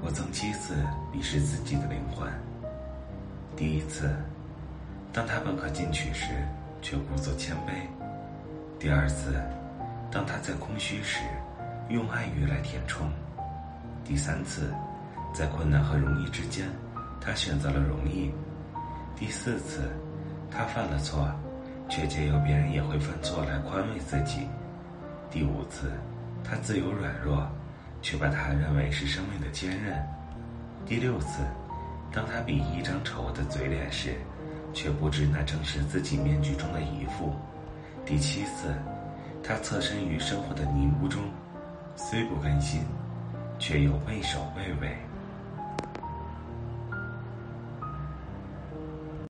我曾七次鄙视自己的灵魂。第一次，当他本可进取时，却故作谦卑；第二次，当他在空虚时，用爱欲来填充；第三次，在困难和容易之间，他选择了容易；第四次，他犯了错，却借由别人也会犯错来宽慰自己；第五次，他自由软弱。却把他认为是生命的坚韧。第六次，当他比一张丑的嘴脸时，却不知那正是自己面具中的一副。第七次，他侧身于生活的泥污中，虽不甘心，却又畏首畏尾。